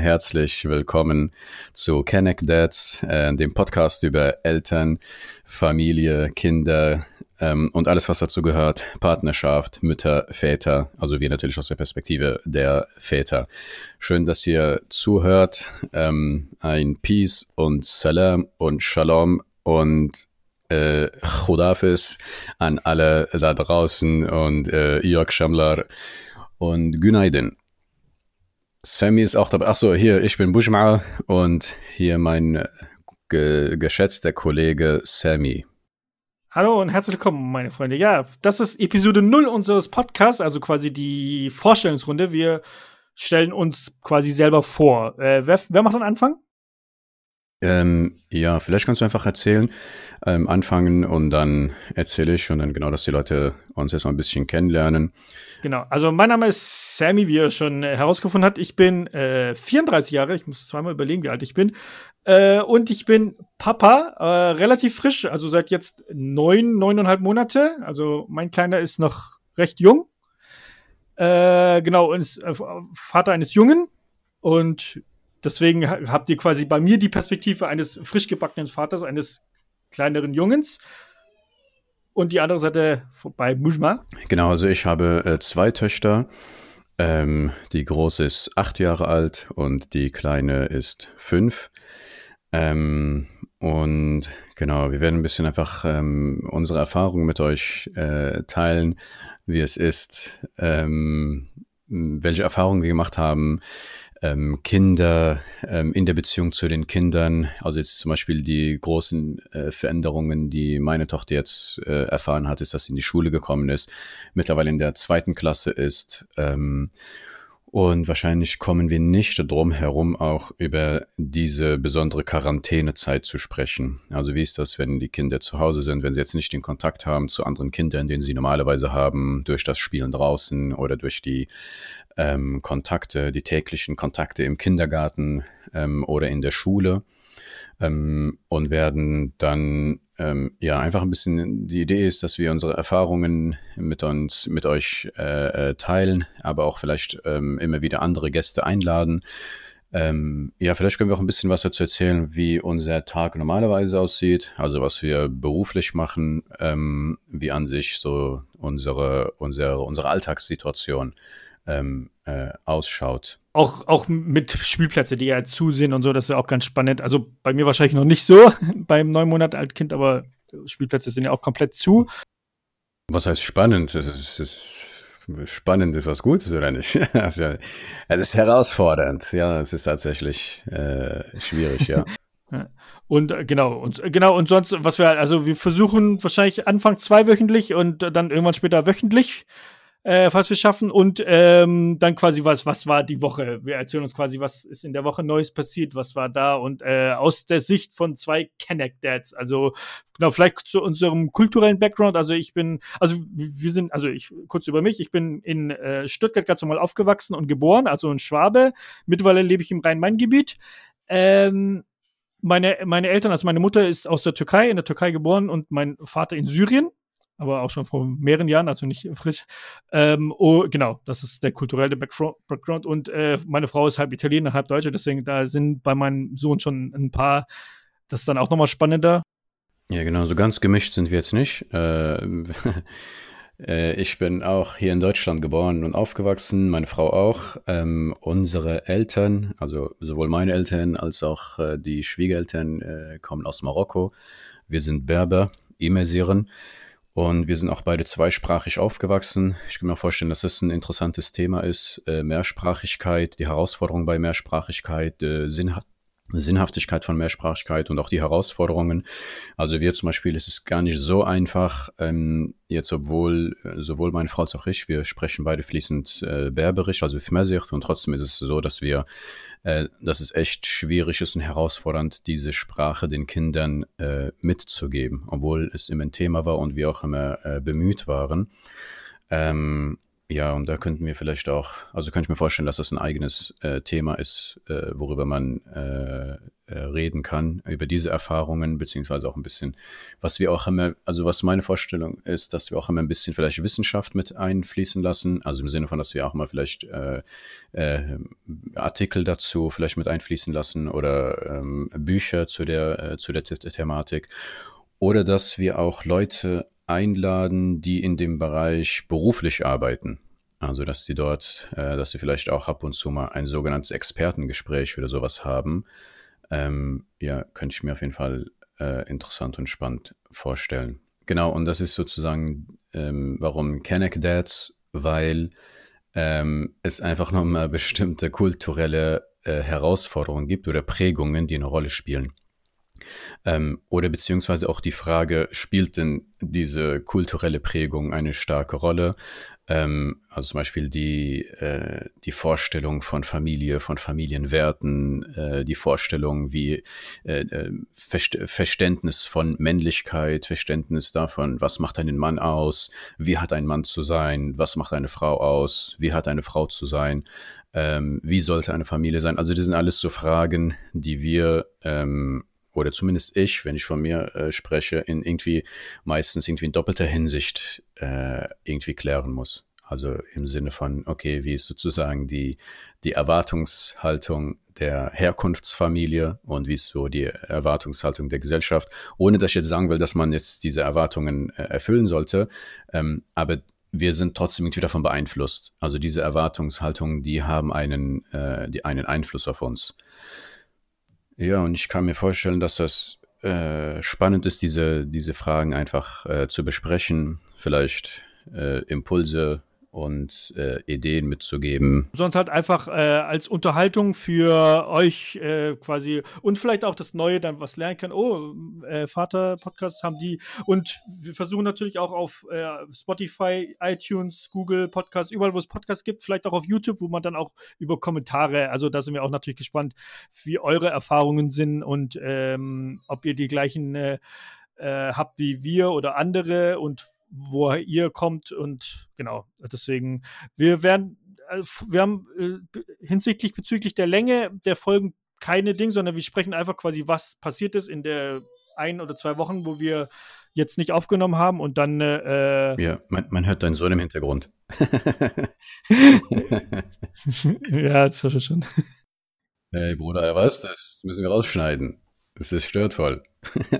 Herzlich willkommen zu Connect Dads, äh, dem Podcast über Eltern, Familie, Kinder ähm, und alles, was dazu gehört. Partnerschaft, Mütter, Väter, also wir natürlich aus der Perspektive der Väter. Schön, dass ihr zuhört. Ähm, ein Peace und Salam und Shalom und äh, Khudafis an alle da draußen und äh, Jörg Schamler und Günaydin. Sammy ist auch dabei. Achso, hier, ich bin Bushma und hier mein äh, ge geschätzter Kollege Sammy. Hallo und herzlich willkommen, meine Freunde. Ja, das ist Episode 0 unseres Podcasts, also quasi die Vorstellungsrunde. Wir stellen uns quasi selber vor. Äh, wer, wer macht den Anfang? Ähm, ja, vielleicht kannst du einfach erzählen, ähm, anfangen und dann erzähle ich und dann genau, dass die Leute uns jetzt mal ein bisschen kennenlernen. Genau, also mein Name ist Sammy, wie ihr schon äh, herausgefunden habt. Ich bin äh, 34 Jahre, ich muss zweimal überlegen, wie alt ich bin. Äh, und ich bin Papa, äh, relativ frisch, also seit jetzt neun, neuneinhalb Monate. Also mein Kleiner ist noch recht jung. Äh, genau, und ist äh, Vater eines Jungen. Und deswegen habt ihr quasi bei mir die Perspektive eines frisch gebackenen Vaters, eines kleineren Jungens. Und die andere Seite bei Mujma. Genau, also ich habe äh, zwei Töchter. Ähm, die große ist acht Jahre alt und die kleine ist fünf. Ähm, und genau, wir werden ein bisschen einfach ähm, unsere Erfahrungen mit euch äh, teilen, wie es ist, ähm, welche Erfahrungen wir gemacht haben, ähm, Kinder ähm, in der Beziehung zu den Kindern, also jetzt zum Beispiel die großen äh, Veränderungen, die meine Tochter jetzt äh, erfahren hat, ist, dass sie in die Schule gekommen ist, mittlerweile in der zweiten Klasse ist. Ähm, und wahrscheinlich kommen wir nicht drum herum, auch über diese besondere Quarantänezeit zu sprechen. Also wie ist das, wenn die Kinder zu Hause sind, wenn sie jetzt nicht den Kontakt haben zu anderen Kindern, den sie normalerweise haben, durch das Spielen draußen oder durch die ähm, Kontakte, die täglichen Kontakte im Kindergarten ähm, oder in der Schule ähm, und werden dann ähm, ja einfach ein bisschen die Idee ist, dass wir unsere Erfahrungen mit uns, mit euch äh, äh, teilen, aber auch vielleicht ähm, immer wieder andere Gäste einladen. Ähm, ja, vielleicht können wir auch ein bisschen was dazu erzählen, wie unser Tag normalerweise aussieht, also was wir beruflich machen, ähm, wie an sich so unsere, unsere, unsere Alltagssituation ähm, äh, ausschaut. Auch, auch mit Spielplätze, die ja zu sind und so, das ist ja auch ganz spannend. Also bei mir wahrscheinlich noch nicht so beim neun Monate alten Kind, aber Spielplätze sind ja auch komplett zu. Was heißt spannend? Das ist, das ist spannend ist was Gutes oder nicht? also, es ist herausfordernd. Ja, es ist tatsächlich äh, schwierig, ja. Und äh, genau, und äh, genau, und sonst, was wir, also wir versuchen wahrscheinlich Anfang zweiwöchentlich und dann irgendwann später wöchentlich äh, falls wir schaffen. Und ähm, dann quasi was, was war die Woche? Wir erzählen uns quasi, was ist in der Woche Neues passiert, was war da und äh, aus der Sicht von zwei Connect Dads. Also genau, vielleicht zu unserem kulturellen Background. Also ich bin, also wir sind, also ich kurz über mich, ich bin in äh, Stuttgart ganz normal aufgewachsen und geboren, also in Schwabe. Mittlerweile lebe ich im Rhein-Main-Gebiet. Ähm, meine, meine Eltern, also meine Mutter ist aus der Türkei, in der Türkei geboren und mein Vater in Syrien aber auch schon vor mehreren Jahren, also nicht frisch. Ähm, oh, genau, das ist der kulturelle Background. Und äh, meine Frau ist halb Italiener, halb Deutsche, deswegen da sind bei meinem Sohn schon ein paar, das ist dann auch nochmal spannender. Ja, genau, so ganz gemischt sind wir jetzt nicht. Äh, äh, ich bin auch hier in Deutschland geboren und aufgewachsen, meine Frau auch. Ähm, unsere Eltern, also sowohl meine Eltern als auch äh, die Schwiegereltern, äh, kommen aus Marokko. Wir sind Berber, Imesiren. Und wir sind auch beide zweisprachig aufgewachsen. Ich kann mir vorstellen, dass das ein interessantes Thema ist. Äh, Mehrsprachigkeit, die Herausforderung bei Mehrsprachigkeit, äh, Sinnhaft Sinnhaftigkeit von Mehrsprachigkeit und auch die Herausforderungen. Also wir zum Beispiel ist es gar nicht so einfach, ähm, jetzt obwohl äh, sowohl meine Frau als auch ich, wir sprechen beide fließend äh, Berberisch, also Thmesicht und trotzdem ist es so, dass wir äh, dass es echt schwierig ist und herausfordernd, diese Sprache den Kindern äh, mitzugeben, obwohl es immer ein Thema war und wir auch immer äh, bemüht waren. Ähm, Ja, und da könnten wir vielleicht auch, also kann ich mir vorstellen, dass das ein eigenes äh, Thema ist, äh, worüber man äh, äh, reden kann, über diese Erfahrungen, beziehungsweise auch ein bisschen, was wir auch immer, also was meine Vorstellung ist, dass wir auch immer ein bisschen vielleicht Wissenschaft mit einfließen lassen, also im Sinne von, dass wir auch mal vielleicht äh, äh, Artikel dazu vielleicht mit einfließen lassen oder ähm, Bücher zu der, zu der The Thematik. Oder dass wir auch Leute einladen, die in dem Bereich beruflich arbeiten. Also, dass sie dort, äh, dass sie vielleicht auch ab und zu mal ein sogenanntes Expertengespräch oder sowas haben. Ähm, ja, könnte ich mir auf jeden Fall äh, interessant und spannend vorstellen. Genau, und das ist sozusagen, ähm, warum Kenneck Dads, weil ähm, es einfach nochmal bestimmte kulturelle äh, Herausforderungen gibt oder Prägungen, die eine Rolle spielen. Ähm, oder beziehungsweise auch die Frage, spielt denn diese kulturelle Prägung eine starke Rolle? Ähm, also zum Beispiel die, äh, die Vorstellung von Familie, von Familienwerten, äh, die Vorstellung wie äh, äh Verst Verständnis von Männlichkeit, Verständnis davon, was macht einen Mann aus, wie hat ein Mann zu sein, was macht eine Frau aus, wie hat eine Frau zu sein. Ähm, wie sollte eine Familie sein? Also das sind alles so Fragen, die wir ähm, oder zumindest ich, wenn ich von mir äh, spreche, in irgendwie meistens irgendwie in doppelter Hinsicht äh, irgendwie klären muss. Also im Sinne von, okay, wie ist sozusagen die, die Erwartungshaltung der Herkunftsfamilie und wie ist so die Erwartungshaltung der Gesellschaft, ohne dass ich jetzt sagen will, dass man jetzt diese Erwartungen äh, erfüllen sollte. Ähm, aber wir sind trotzdem irgendwie davon beeinflusst. Also diese Erwartungshaltungen, die haben einen, äh, die einen Einfluss auf uns. Ja, und ich kann mir vorstellen, dass das äh, spannend ist, diese, diese Fragen einfach äh, zu besprechen, vielleicht äh, Impulse und äh, Ideen mitzugeben. Sonst halt einfach äh, als Unterhaltung für euch äh, quasi und vielleicht auch das Neue dann was lernen kann. Oh, äh, Vater-Podcast haben die und wir versuchen natürlich auch auf äh, Spotify, iTunes, Google Podcasts, überall, wo es Podcasts gibt, vielleicht auch auf YouTube, wo man dann auch über Kommentare, also da sind wir auch natürlich gespannt, wie eure Erfahrungen sind und ähm, ob ihr die gleichen äh, habt wie wir oder andere und wo ihr kommt und genau, deswegen, wir werden, äh, wir haben äh, hinsichtlich bezüglich der Länge der Folgen keine Dinge, sondern wir sprechen einfach quasi, was passiert ist in der ein oder zwei Wochen, wo wir jetzt nicht aufgenommen haben und dann. Äh, ja, man, man hört deinen Sohn im Hintergrund. ja, das ist schon. Hey Bruder, was? Das müssen wir rausschneiden. Das ist störtvoll.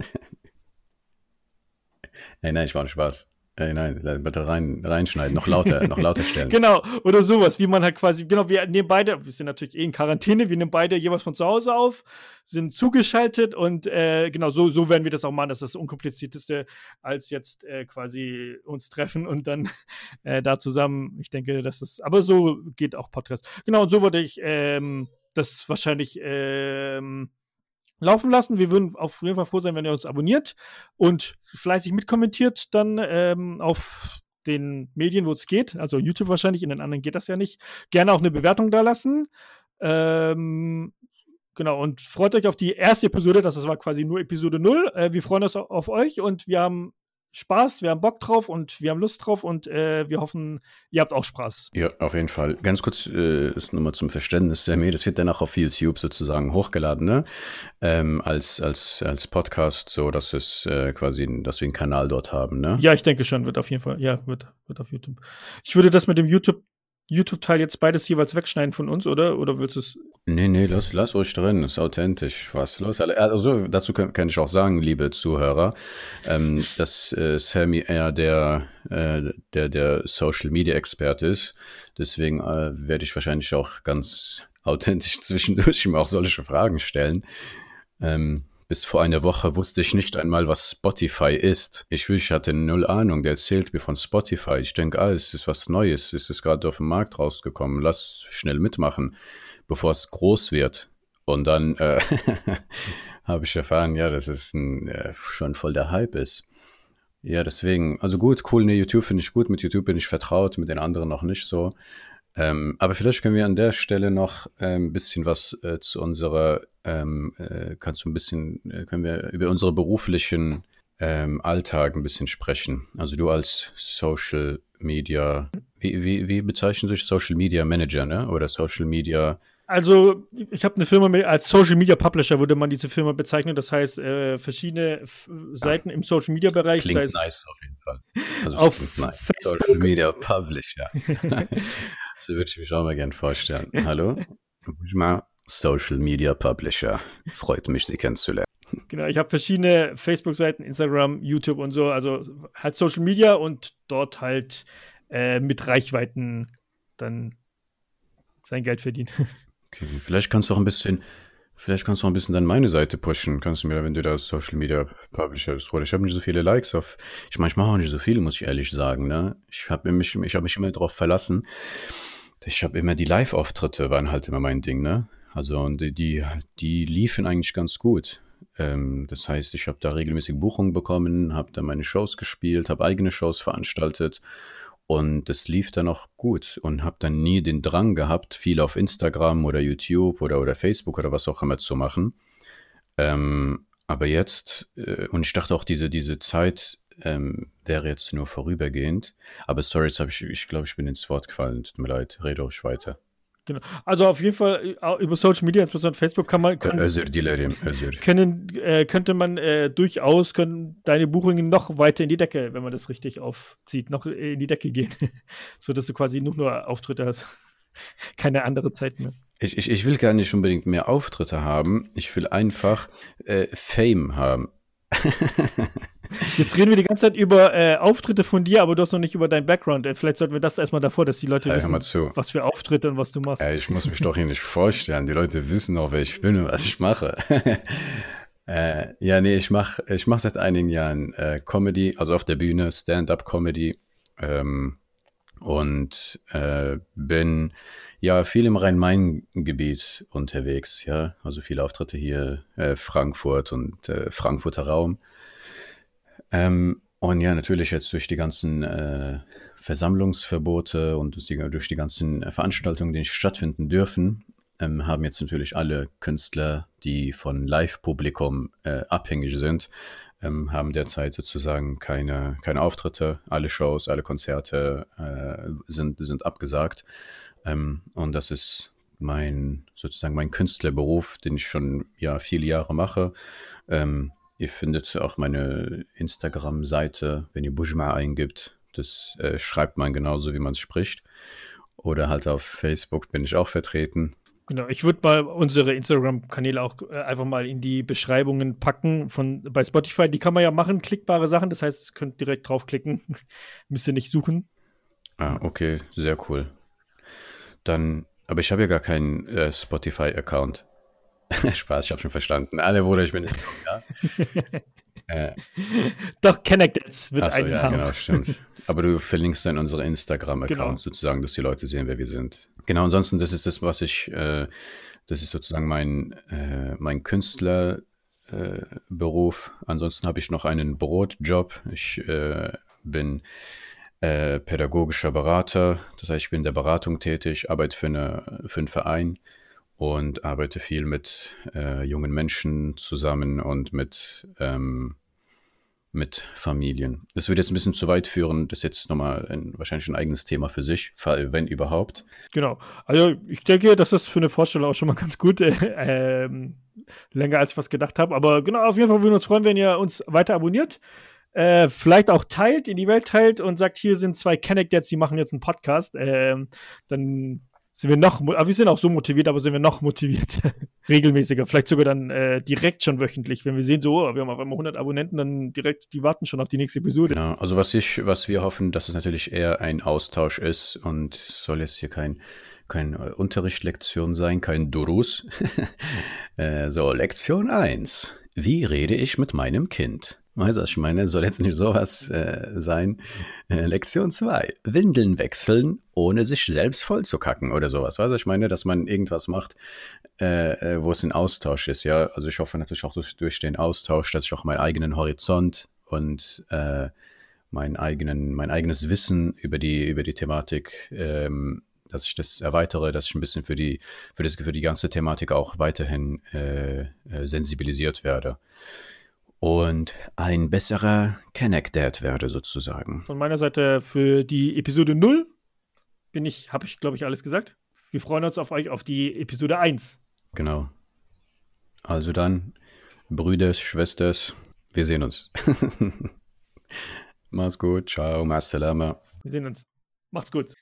hey, nein, ich war nicht Spaß. Ey, nein, bitte rein, reinschneiden, noch lauter, noch lauter stellen. Genau, oder sowas, wie man halt quasi, genau, wir nehmen beide, wir sind natürlich eh in Quarantäne, wir nehmen beide jeweils von zu Hause auf, sind zugeschaltet und äh, genau, so, so werden wir das auch machen. Das ist das Unkomplizierteste, als jetzt äh, quasi uns treffen und dann äh, da zusammen, ich denke, das ist, aber so geht auch Podcast. Genau, und so würde ich ähm, das wahrscheinlich ähm, laufen lassen. Wir würden auf jeden Fall froh sein, wenn ihr uns abonniert und fleißig mitkommentiert dann ähm, auf den Medien, wo es geht. Also YouTube wahrscheinlich, in den anderen geht das ja nicht. Gerne auch eine Bewertung da lassen. Ähm, genau, und freut euch auf die erste Episode. Das war quasi nur Episode 0. Äh, wir freuen uns auf euch und wir haben Spaß, wir haben Bock drauf und wir haben Lust drauf und äh, wir hoffen, ihr habt auch Spaß. Ja, auf jeden Fall. Ganz kurz äh, ist nur mal zum Verständnis, Sammy, das wird dann auch auf YouTube sozusagen hochgeladen, ne? Ähm, als, als, als Podcast, so dass es äh, quasi, dass wir einen Kanal dort haben, ne? Ja, ich denke schon, wird auf jeden Fall, ja, wird, wird auf YouTube. Ich würde das mit dem YouTube YouTube-Teil jetzt beides jeweils wegschneiden von uns, oder? Oder willst du es? Nee, nee, lass, lass euch drin. ist authentisch. Was los? Also, dazu kann, kann ich auch sagen, liebe Zuhörer, ähm, dass äh, Sammy eher der, äh, der, der Social Media Experte ist. Deswegen äh, werde ich wahrscheinlich auch ganz authentisch zwischendurch ihm auch solche Fragen stellen. Ähm, bis vor einer Woche wusste ich nicht einmal, was Spotify ist. Ich, ich hatte null Ahnung. Der erzählt mir von Spotify. Ich denke, ah, es ist was Neues. Es ist gerade auf den Markt rausgekommen. Lass schnell mitmachen, bevor es groß wird. Und dann äh, habe ich erfahren, ja, dass es ein, äh, schon voll der Hype ist. Ja, deswegen, also gut, cool, ne, YouTube finde ich gut. Mit YouTube bin ich vertraut, mit den anderen noch nicht so. Ähm, aber vielleicht können wir an der Stelle noch ein bisschen was äh, zu unserer, ähm, äh, kannst du ein bisschen, äh, können wir über unsere beruflichen ähm, Alltag ein bisschen sprechen. Also du als Social Media wie, wie, wie bezeichnen sich Social Media Manager, ne? Oder Social Media also, ich habe eine Firma mit, als Social Media Publisher würde man diese Firma bezeichnen. Das heißt, äh, verschiedene F Seiten im Social Media Bereich. Klingt das heißt, nice auf jeden Fall. Also auf nice. Social Media Publisher. so würde ich mich auch mal gerne vorstellen. Hallo? Ich mal Social Media Publisher. Freut mich, Sie kennenzulernen. Genau, ich habe verschiedene Facebook-Seiten, Instagram, YouTube und so. Also halt Social Media und dort halt äh, mit Reichweiten dann sein Geld verdienen. Okay, vielleicht kannst du auch ein bisschen, vielleicht kannst du auch ein bisschen dann meine Seite pushen. Kannst du mir, wenn du da Social Media Publisher bist, oder ich habe nicht so viele Likes auf. Ich meine, ich mache auch nicht so viele, muss ich ehrlich sagen. Ne? Ich habe mich, ich habe mich immer darauf verlassen. Ich habe immer die Live-Auftritte waren halt immer mein Ding, ne? Also und die, die, die liefen eigentlich ganz gut. Ähm, das heißt, ich habe da regelmäßig Buchungen bekommen, habe da meine Shows gespielt, habe eigene Shows veranstaltet und das lief dann auch gut und habe dann nie den Drang gehabt, viel auf Instagram oder YouTube oder, oder Facebook oder was auch immer zu machen. Ähm, aber jetzt, äh, und ich dachte auch, diese, diese Zeit ähm, wäre jetzt nur vorübergehend. Aber sorry, jetzt habe ich, ich glaube, ich bin ins Wort gefallen. Tut mir leid, rede ruhig weiter. Genau. Also auf jeden Fall äh, über Social Media, insbesondere Facebook, kann man kann, können, äh, könnte man äh, durchaus können deine Buchungen noch weiter in die Decke, wenn man das richtig aufzieht, noch in die Decke gehen, so dass du quasi nur nur Auftritte hast, keine andere Zeit mehr. Ich, ich, ich will gar nicht unbedingt mehr Auftritte haben. Ich will einfach äh, Fame haben. Jetzt reden wir die ganze Zeit über äh, Auftritte von dir, aber du hast noch nicht über deinen Background. Äh, vielleicht sollten wir das erstmal davor, dass die Leute hör wissen, was für Auftritte und was du machst. Ja, ich muss mich doch hier nicht vorstellen. Die Leute wissen auch, wer ich bin und was ich mache. äh, ja, nee, ich mache ich mach seit einigen Jahren äh, Comedy, also auf der Bühne, Stand-up-Comedy. Ähm, und äh, bin ja viel im Rhein-Main-Gebiet unterwegs, ja. Also viele Auftritte hier, äh, Frankfurt und Frankfurter Raum. Ähm, und ja, natürlich jetzt durch die ganzen äh, Versammlungsverbote und durch die, ganzen Veranstaltungen, die nicht stattfinden dürfen, ähm, haben jetzt natürlich alle Künstler, die von Live-Publikum äh, abhängig sind, ähm, haben derzeit sozusagen keine, keine Auftritte. Alle Shows, alle Konzerte äh, sind, sind abgesagt. Ähm, und das ist mein, sozusagen mein Künstlerberuf, den ich schon ja viele Jahre mache. Ähm, ihr findet auch meine Instagram-Seite, wenn ihr Bujma eingibt. Das äh, schreibt man genauso, wie man es spricht. Oder halt auf Facebook bin ich auch vertreten. Genau, ich würde mal unsere Instagram-Kanäle auch äh, einfach mal in die Beschreibungen packen von bei Spotify. Die kann man ja machen, klickbare Sachen. Das heißt, ihr könnt direkt draufklicken. Müsst ihr nicht suchen. Ah, okay, sehr cool. Dann, aber ich habe ja gar keinen äh, Spotify-Account. Spaß, ich habe schon verstanden. Alle Bruder, ich bin nicht ja. äh, Doch, Connected wird achso, einen ja, haben. genau, stimmt. Aber du verlinkst dann unsere Instagram-Account Genau. sozusagen, dass die Leute sehen, wer wir sind. Genau, ansonsten, das ist das, was ich, äh, das ist sozusagen mein, äh, mein Künstlerberuf. Äh. Ansonsten habe ich noch einen Brotjob. Ich äh, bin äh, pädagogischer Berater. Das heißt, ich bin in der Beratung tätig, arbeite für, eine, für einen Verein und arbeite viel mit äh, jungen Menschen zusammen und mit, ähm, mit Familien. Das würde jetzt ein bisschen zu weit führen. Das ist jetzt nochmal ein, wahrscheinlich ein eigenes Thema für sich, wenn überhaupt. Genau. Also ich denke, das ist für eine Vorstellung auch schon mal ganz gut. Äh, ähm, länger als ich was gedacht habe. Aber genau, auf jeden Fall würden wir uns freuen, wenn ihr uns weiter abonniert. Äh, vielleicht auch teilt, in die Welt teilt und sagt, hier sind zwei Connect-Dads, die machen jetzt einen Podcast. Ähm, dann sind wir noch, aber wir sind auch so motiviert, aber sind wir noch motiviert, regelmäßiger, vielleicht sogar dann äh, direkt schon wöchentlich, wenn wir sehen, so, oh, wir haben auf einmal 100 Abonnenten, dann direkt, die warten schon auf die nächste Episode. Genau. Also was ich, was wir hoffen, dass es natürlich eher ein Austausch ist und soll jetzt hier kein, kein äh, Unterrichtslektion sein, kein Durus. äh, so, Lektion 1. Wie rede ich mit meinem Kind? Weißt du, was ich meine, soll jetzt nicht sowas äh, sein. Äh, Lektion 2. Windeln wechseln, ohne sich selbst voll zu kacken oder sowas. Weißt du, ich meine, dass man irgendwas macht, äh, äh, wo es ein Austausch ist, ja. Also ich hoffe natürlich auch durch, durch den Austausch, dass ich auch meinen eigenen Horizont und äh, meinen eigenen, mein eigenes Wissen über die, über die Thematik, ähm, dass ich das erweitere, dass ich ein bisschen für die, für das, für die ganze Thematik auch weiterhin äh, äh, sensibilisiert werde. Und ein besserer Connect Dad werde sozusagen. Von meiner Seite für die Episode 0 bin ich, habe ich, glaube ich, alles gesagt. Wir freuen uns auf euch auf die Episode 1. Genau. Also dann, Brüders, Schwesters, wir sehen uns. Mach's gut, ciao, Masalama. Wir sehen uns. Macht's gut.